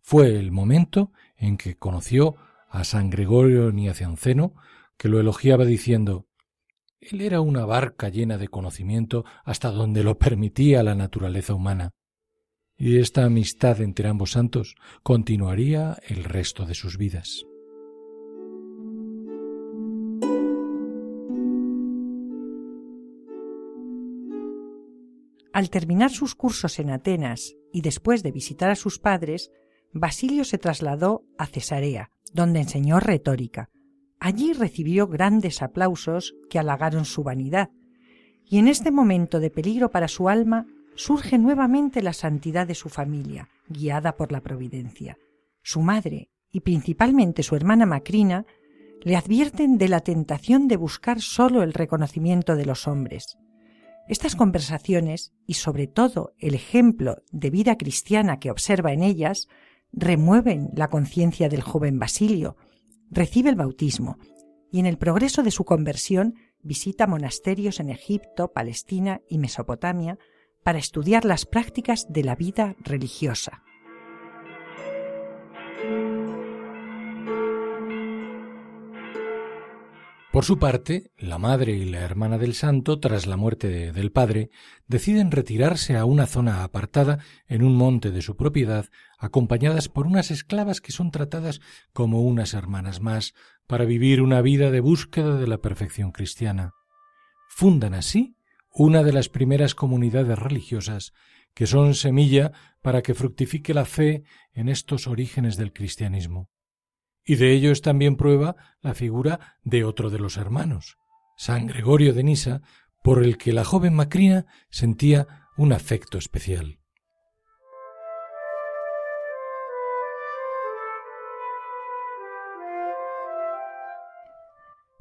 Fue el momento en que conoció a San Gregorio Niacianceno, que lo elogiaba diciendo Él era una barca llena de conocimiento hasta donde lo permitía la naturaleza humana. Y esta amistad entre ambos santos continuaría el resto de sus vidas. Al terminar sus cursos en Atenas y después de visitar a sus padres, Basilio se trasladó a Cesarea, donde enseñó retórica. Allí recibió grandes aplausos que halagaron su vanidad, y en este momento de peligro para su alma surge nuevamente la santidad de su familia, guiada por la providencia. Su madre, y principalmente su hermana Macrina, le advierten de la tentación de buscar sólo el reconocimiento de los hombres. Estas conversaciones, y sobre todo el ejemplo de vida cristiana que observa en ellas, remueven la conciencia del joven Basilio, recibe el bautismo, y en el progreso de su conversión visita monasterios en Egipto, Palestina y Mesopotamia para estudiar las prácticas de la vida religiosa. Por su parte, la madre y la hermana del santo, tras la muerte del padre, deciden retirarse a una zona apartada en un monte de su propiedad, acompañadas por unas esclavas que son tratadas como unas hermanas más, para vivir una vida de búsqueda de la perfección cristiana. Fundan así una de las primeras comunidades religiosas que son semilla para que fructifique la fe en estos orígenes del cristianismo. Y de ello es también prueba la figura de otro de los hermanos, San Gregorio de Nisa, por el que la joven Macrina sentía un afecto especial.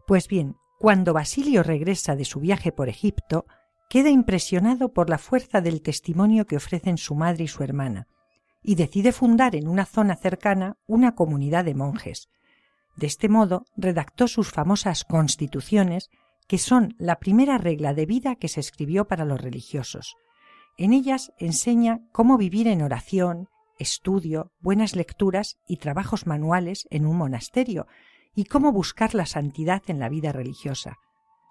Pues bien, cuando Basilio regresa de su viaje por Egipto, queda impresionado por la fuerza del testimonio que ofrecen su madre y su hermana, y decide fundar en una zona cercana una comunidad de monjes. De este modo redactó sus famosas constituciones, que son la primera regla de vida que se escribió para los religiosos. En ellas enseña cómo vivir en oración, estudio, buenas lecturas y trabajos manuales en un monasterio, y cómo buscar la santidad en la vida religiosa.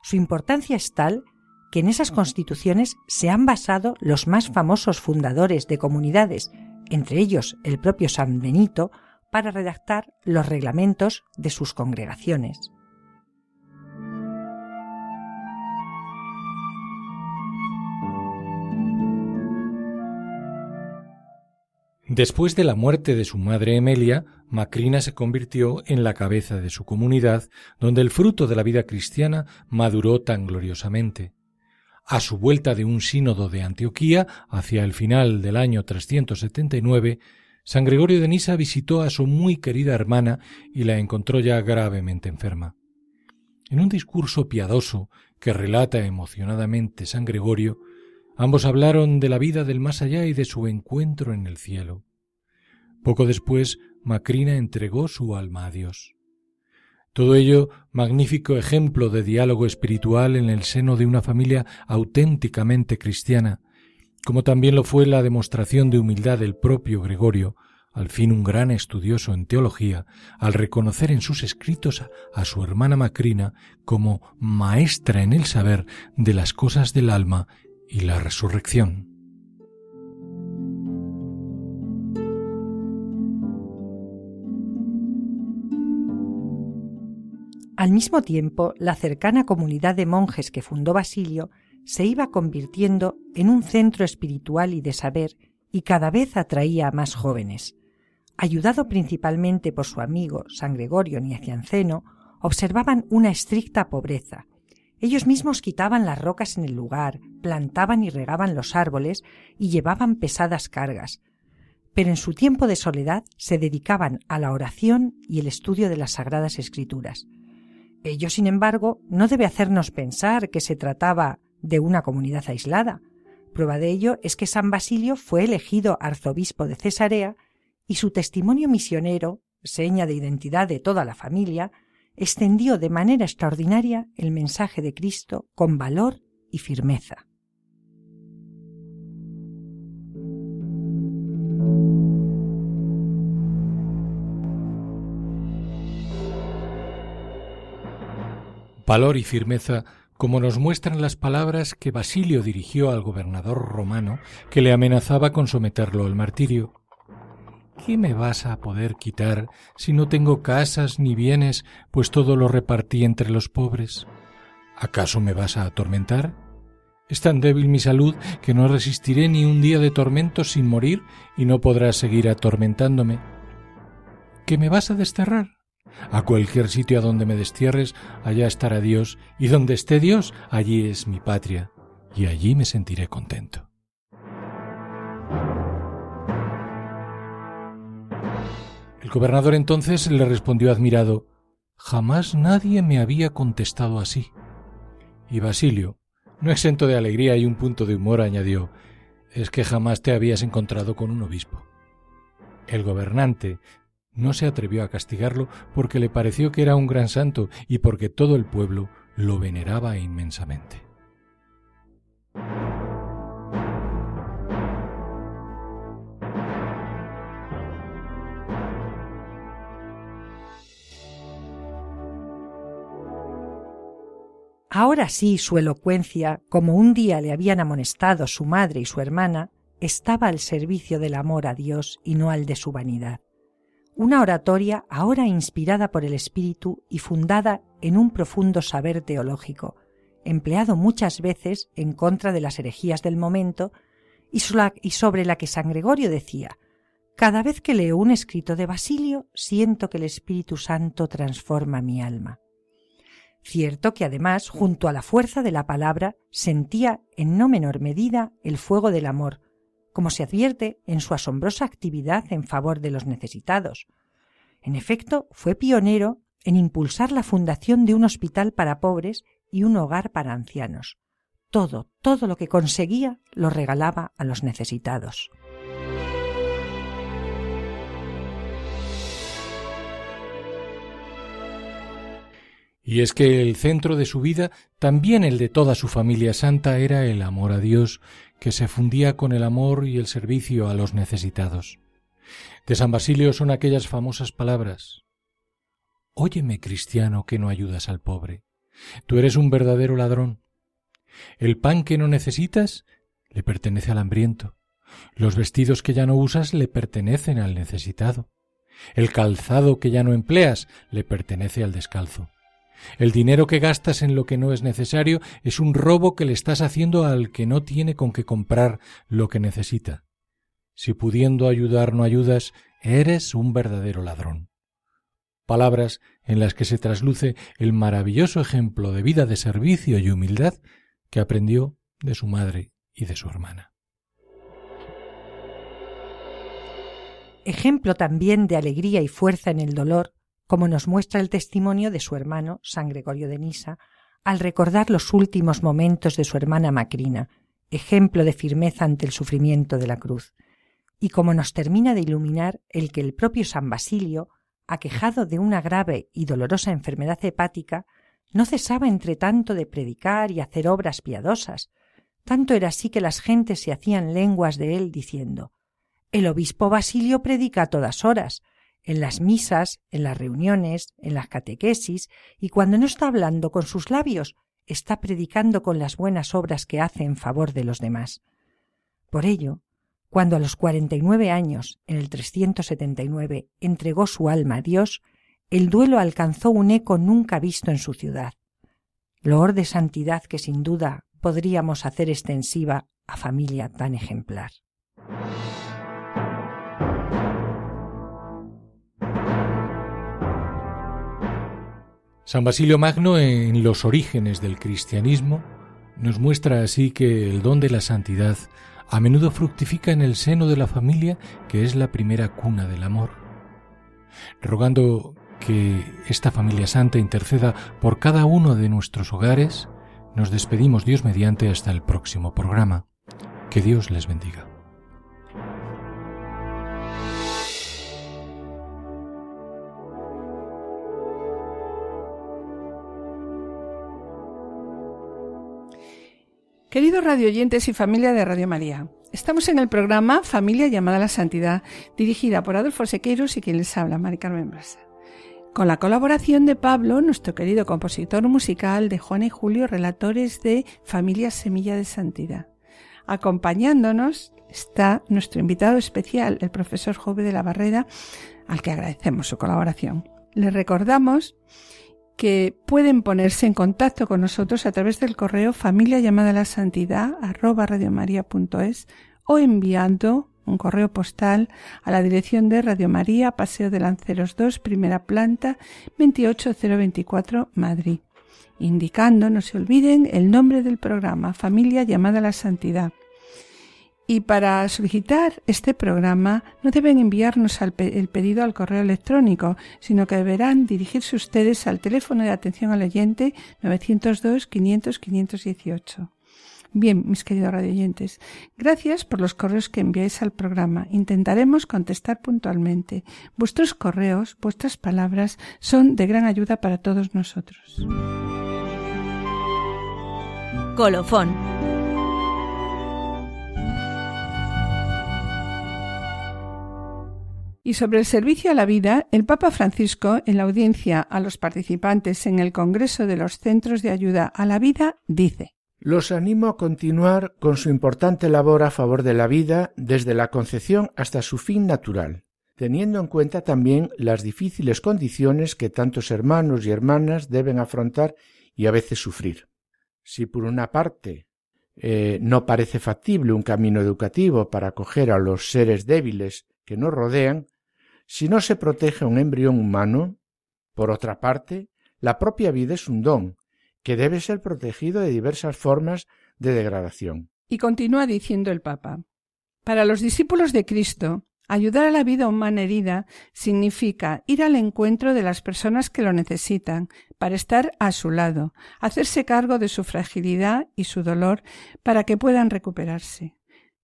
Su importancia es tal que en esas constituciones se han basado los más famosos fundadores de comunidades, entre ellos el propio San Benito, para redactar los reglamentos de sus congregaciones. Después de la muerte de su madre Emelia, Macrina se convirtió en la cabeza de su comunidad, donde el fruto de la vida cristiana maduró tan gloriosamente. A su vuelta de un sínodo de Antioquía, hacia el final del año 379, San Gregorio de Nisa visitó a su muy querida hermana y la encontró ya gravemente enferma. En un discurso piadoso que relata emocionadamente San Gregorio, ambos hablaron de la vida del más allá y de su encuentro en el cielo. Poco después, Macrina entregó su alma a Dios. Todo ello magnífico ejemplo de diálogo espiritual en el seno de una familia auténticamente cristiana, como también lo fue la demostración de humildad del propio Gregorio, al fin un gran estudioso en teología, al reconocer en sus escritos a, su hermana Macrina como maestra en el saber de las cosas del alma y la resurrección. Al mismo tiempo, la cercana comunidad de monjes que fundó Basilio se iba convirtiendo en un centro espiritual y de saber y cada vez atraía a más jóvenes. Ayudado principalmente por su amigo San Gregorio Niacianceno, observaban una estricta pobreza. Ellos mismos quitaban las rocas en el lugar, plantaban y regaban los árboles y llevaban pesadas cargas, pero en su tiempo de soledad se dedicaban a la oración y el estudio de las sagradas escrituras. Ello, sin embargo, no debe hacernos pensar que se trataba de una comunidad aislada. Prueba de ello es que San Basilio fue elegido arzobispo de Cesarea y su testimonio misionero, seña de identidad de toda la familia, extendió de manera extraordinaria el mensaje de Cristo con valor y firmeza. Valor y firmeza como nos muestran las palabras que Basilio dirigió al gobernador romano que le amenazaba con someterlo al martirio. ¿Qué me vas a poder quitar si no tengo casas ni bienes, pues todo lo repartí entre los pobres? ¿Acaso me vas a atormentar? Es tan débil mi salud que no resistiré ni un día de tormento sin morir y no podrás seguir atormentándome. ¿Que me vas a desterrar? A cualquier sitio a donde me destierres, allá estará Dios, y donde esté Dios, allí es mi patria, y allí me sentiré contento. El gobernador entonces le respondió admirado Jamás nadie me había contestado así. Y Basilio, no exento de alegría y un punto de humor, añadió Es que jamás te habías encontrado con un obispo. El gobernante no se atrevió a castigarlo porque le pareció que era un gran santo y porque todo el pueblo lo veneraba inmensamente. Ahora sí su elocuencia, como un día le habían amonestado su madre y su hermana, estaba al servicio del amor a Dios y no al de su vanidad. Una oratoria ahora inspirada por el Espíritu y fundada en un profundo saber teológico, empleado muchas veces en contra de las herejías del momento y sobre la que San Gregorio decía Cada vez que leo un escrito de Basilio siento que el Espíritu Santo transforma mi alma. Cierto que además, junto a la fuerza de la palabra, sentía en no menor medida el fuego del amor, como se advierte en su asombrosa actividad en favor de los necesitados. En efecto, fue pionero en impulsar la fundación de un hospital para pobres y un hogar para ancianos. Todo, todo lo que conseguía lo regalaba a los necesitados. Y es que el centro de su vida, también el de toda su familia santa, era el amor a Dios, que se fundía con el amor y el servicio a los necesitados. De San Basilio son aquellas famosas palabras Óyeme, cristiano, que no ayudas al pobre. Tú eres un verdadero ladrón. El pan que no necesitas le pertenece al hambriento. Los vestidos que ya no usas le pertenecen al necesitado. El calzado que ya no empleas le pertenece al descalzo. El dinero que gastas en lo que no es necesario es un robo que le estás haciendo al que no tiene con qué comprar lo que necesita. Si pudiendo ayudar no ayudas, eres un verdadero ladrón. Palabras en las que se trasluce el maravilloso ejemplo de vida de servicio y humildad que aprendió de su madre y de su hermana. Ejemplo también de alegría y fuerza en el dolor, como nos muestra el testimonio de su hermano San Gregorio de Nisa, al recordar los últimos momentos de su hermana Macrina, ejemplo de firmeza ante el sufrimiento de la cruz, y como nos termina de iluminar el que el propio San Basilio, aquejado de una grave y dolorosa enfermedad hepática, no cesaba entre tanto de predicar y hacer obras piadosas, tanto era así que las gentes se hacían lenguas de él diciendo El obispo Basilio predica a todas horas, en las misas, en las reuniones, en las catequesis, y cuando no está hablando con sus labios, está predicando con las buenas obras que hace en favor de los demás. Por ello, cuando a los cuarenta y nueve años, en el 379, entregó su alma a Dios, el duelo alcanzó un eco nunca visto en su ciudad. Loor de santidad que sin duda podríamos hacer extensiva a familia tan ejemplar. San Basilio Magno en los orígenes del cristianismo nos muestra así que el don de la santidad a menudo fructifica en el seno de la familia que es la primera cuna del amor. Rogando que esta familia santa interceda por cada uno de nuestros hogares, nos despedimos Dios mediante hasta el próximo programa. Que Dios les bendiga. Queridos radioyentes y familia de Radio María, estamos en el programa Familia llamada a la Santidad, dirigida por Adolfo Sequeiros y quien les habla, Mari Carmen Brasa. Con la colaboración de Pablo, nuestro querido compositor musical, de Juan y Julio, relatores de Familia Semilla de Santidad. Acompañándonos está nuestro invitado especial, el profesor Jove de la Barrera, al que agradecemos su colaboración. Les recordamos que pueden ponerse en contacto con nosotros a través del correo familia llamada la santidad arroba radiomaria.es o enviando un correo postal a la dirección de Radio María, Paseo de Lanceros 2, primera planta, 28024, Madrid, indicando, no se olviden, el nombre del programa, Familia llamada a la Santidad. Y para solicitar este programa no deben enviarnos el pedido al correo electrónico, sino que deberán dirigirse ustedes al teléfono de atención al oyente 902 500 518. Bien, mis queridos radioyentes, gracias por los correos que enviáis al programa. Intentaremos contestar puntualmente. Vuestros correos, vuestras palabras son de gran ayuda para todos nosotros. Colofón. Y sobre el servicio a la vida, el Papa Francisco, en la audiencia a los participantes en el Congreso de los Centros de Ayuda a la Vida, dice los animo a continuar con su importante labor a favor de la vida desde la concepción hasta su fin natural, teniendo en cuenta también las difíciles condiciones que tantos hermanos y hermanas deben afrontar y a veces sufrir. Si por una parte eh, no parece factible un camino educativo para acoger a los seres débiles que nos rodean, si no se protege un embrión humano, por otra parte, la propia vida es un don, que debe ser protegido de diversas formas de degradación. Y continúa diciendo el Papa. Para los discípulos de Cristo, ayudar a la vida humana herida significa ir al encuentro de las personas que lo necesitan, para estar a su lado, hacerse cargo de su fragilidad y su dolor para que puedan recuperarse.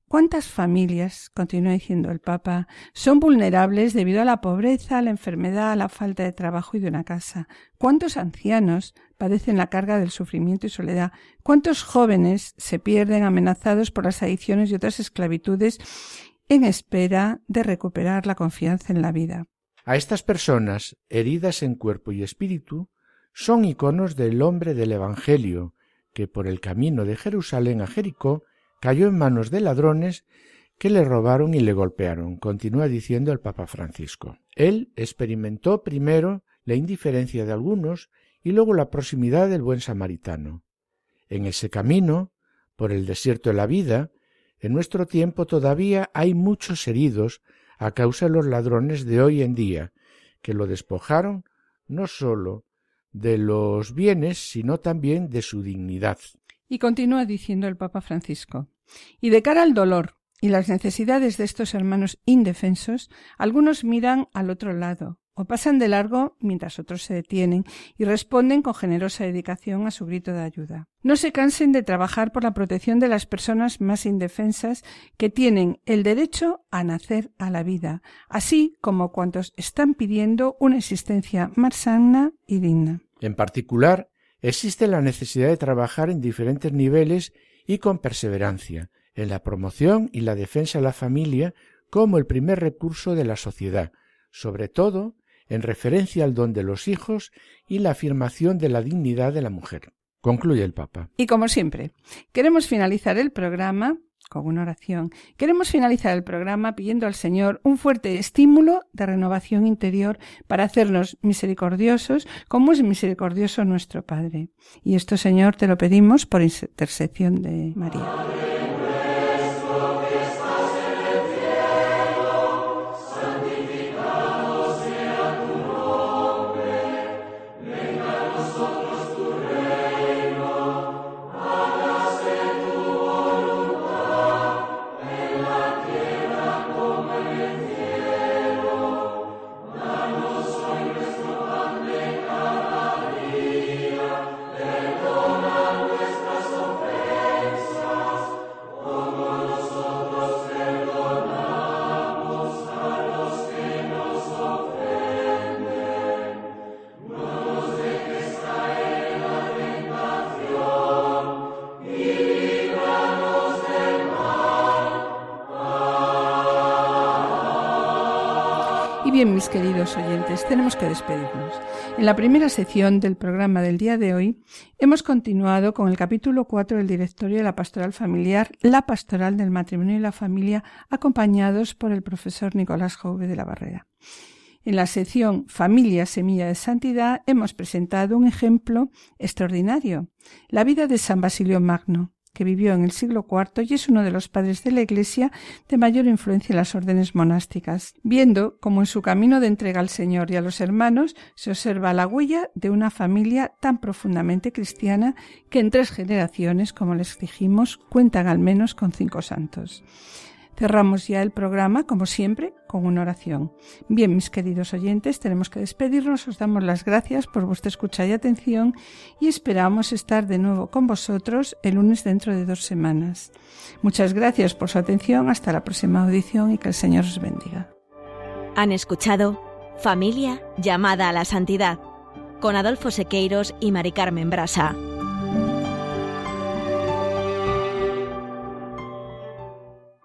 ¿Cuántas familias, continúa diciendo el Papa, son vulnerables debido a la pobreza, a la enfermedad, a la falta de trabajo y de una casa? ¿Cuántos ancianos padecen la carga del sufrimiento y soledad? ¿Cuántos jóvenes se pierden amenazados por las adicciones y otras esclavitudes en espera de recuperar la confianza en la vida? A estas personas, heridas en cuerpo y espíritu, son iconos del hombre del Evangelio, que por el camino de Jerusalén a Jericó cayó en manos de ladrones que le robaron y le golpearon, continúa diciendo el Papa Francisco. Él experimentó primero la indiferencia de algunos y luego la proximidad del buen samaritano. En ese camino, por el desierto de la vida, en nuestro tiempo todavía hay muchos heridos a causa de los ladrones de hoy en día, que lo despojaron no sólo de los bienes, sino también de su dignidad. Y continúa diciendo el Papa Francisco. Y de cara al dolor y las necesidades de estos hermanos indefensos, algunos miran al otro lado o pasan de largo mientras otros se detienen y responden con generosa dedicación a su grito de ayuda. No se cansen de trabajar por la protección de las personas más indefensas que tienen el derecho a nacer a la vida, así como cuantos están pidiendo una existencia más sana y digna. En particular, existe la necesidad de trabajar en diferentes niveles y con perseverancia, en la promoción y la defensa de la familia como el primer recurso de la sociedad, sobre todo en referencia al don de los hijos y la afirmación de la dignidad de la mujer. Concluye el Papa. Y como siempre, queremos finalizar el programa con una oración. Queremos finalizar el programa pidiendo al Señor un fuerte estímulo de renovación interior para hacernos misericordiosos como es misericordioso nuestro Padre. Y esto, Señor, te lo pedimos por intercesión de María. Bien, mis queridos oyentes, tenemos que despedirnos. En la primera sección del programa del día de hoy hemos continuado con el capítulo 4 del directorio de la pastoral familiar, la pastoral del matrimonio y la familia, acompañados por el profesor Nicolás Jove de la Barrera. En la sección Familia Semilla de Santidad hemos presentado un ejemplo extraordinario, la vida de San Basilio Magno, que vivió en el siglo IV y es uno de los padres de la Iglesia de mayor influencia en las órdenes monásticas, viendo cómo en su camino de entrega al Señor y a los hermanos se observa la huella de una familia tan profundamente cristiana que en tres generaciones, como les dijimos, cuentan al menos con cinco santos. Cerramos ya el programa, como siempre, con una oración. Bien, mis queridos oyentes, tenemos que despedirnos. Os damos las gracias por vuestra escucha y atención y esperamos estar de nuevo con vosotros el lunes dentro de dos semanas. Muchas gracias por su atención. Hasta la próxima audición y que el Señor os bendiga. Han escuchado Familia llamada a la santidad con Adolfo Sequeiros y Mari Carmen Brasa.